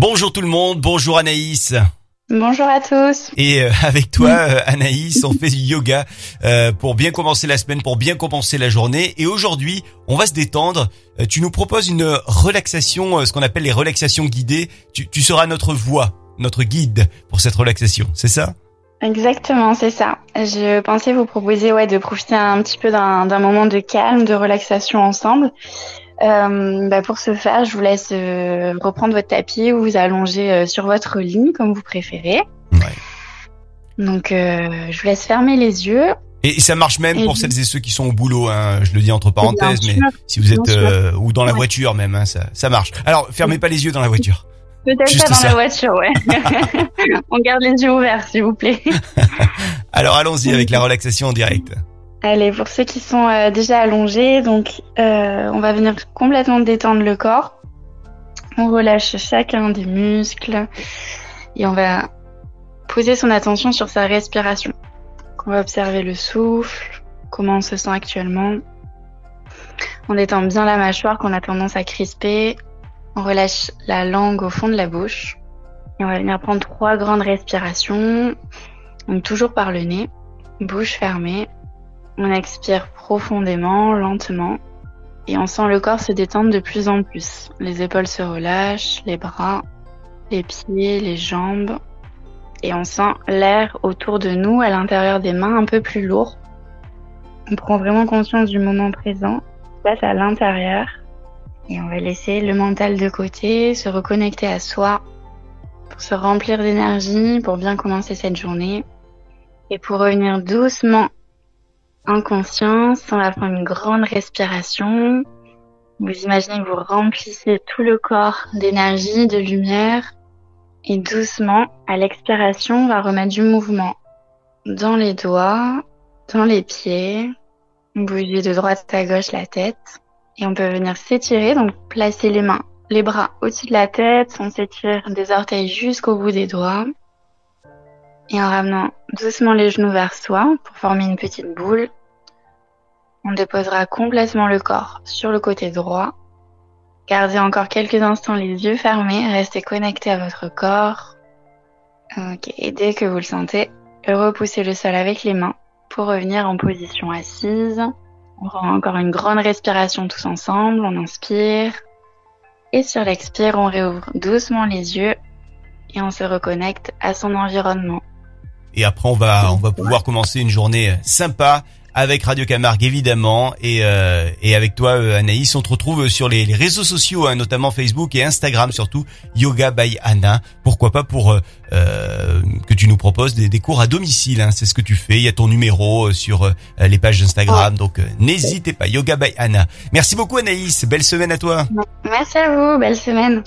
Bonjour tout le monde, bonjour Anaïs. Bonjour à tous. Et euh, avec toi, euh, Anaïs, on fait du yoga euh, pour bien commencer la semaine, pour bien commencer la journée. Et aujourd'hui, on va se détendre. tu nous proposes une relaxation, ce qu'on appelle les relaxations guidées. Tu, tu seras notre voix, notre guide pour cette relaxation, c'est ça? Exactement, c'est ça. Je pensais vous proposer ouais, de profiter un petit peu d'un moment de calme, de relaxation ensemble. Euh, bah pour ce faire, je vous laisse euh, reprendre votre tapis ou vous allonger euh, sur votre lit comme vous préférez. Ouais. Donc, je vous laisse fermer les yeux. Et ça marche même pour celles et ceux qui sont au boulot, hein, je le dis entre parenthèses, mais si vous êtes ou dans la voiture même, hein, ça, ça marche. Alors, fermez pas les yeux dans la voiture. Peut-être pas dans la voiture, ouais. On garde les yeux ouverts, s'il vous plaît. Alors, allons-y avec la relaxation en direct. Allez, pour ceux qui sont euh, déjà allongés, donc euh, on va venir complètement détendre le corps. On relâche chacun des muscles et on va poser son attention sur sa respiration. On va observer le souffle, comment on se sent actuellement. On détend bien la mâchoire qu'on a tendance à crisper. On relâche la langue au fond de la bouche. Et on va venir prendre trois grandes respirations. Donc toujours par le nez, bouche fermée. On expire profondément, lentement, et on sent le corps se détendre de plus en plus. Les épaules se relâchent, les bras, les pieds, les jambes, et on sent l'air autour de nous, à l'intérieur des mains, un peu plus lourd. On prend vraiment conscience du moment présent, passe à l'intérieur, et on va laisser le mental de côté, se reconnecter à soi, pour se remplir d'énergie, pour bien commencer cette journée, et pour revenir doucement en conscience, on va prendre une grande respiration. Vous imaginez que vous remplissez tout le corps d'énergie, de lumière. Et doucement, à l'expiration, on va remettre du mouvement dans les doigts, dans les pieds. Bouger de droite à gauche la tête. Et on peut venir s'étirer, donc placer les mains, les bras au-dessus de la tête. On s'étire des orteils jusqu'au bout des doigts. Et en ramenant doucement les genoux vers soi pour former une petite boule. On déposera complètement le corps sur le côté droit. Gardez encore quelques instants les yeux fermés, restez connecté à votre corps. Et dès que vous le sentez, repoussez le sol avec les mains pour revenir en position assise. On prend encore une grande respiration tous ensemble, on inspire. Et sur l'expire, on réouvre doucement les yeux et on se reconnecte à son environnement. Et après, on va, on va pouvoir commencer une journée sympa avec Radio Camargue évidemment et, euh, et avec toi euh, Anaïs. On te retrouve sur les, les réseaux sociaux, hein, notamment Facebook et Instagram surtout, Yoga by Anna. Pourquoi pas pour euh, euh que tu nous proposes des, des cours à domicile, hein, c'est ce que tu fais. Il y a ton numéro sur les pages d'Instagram, donc n'hésitez pas, Yoga by Anna. Merci beaucoup Anaïs, belle semaine à toi. Merci à vous, belle semaine.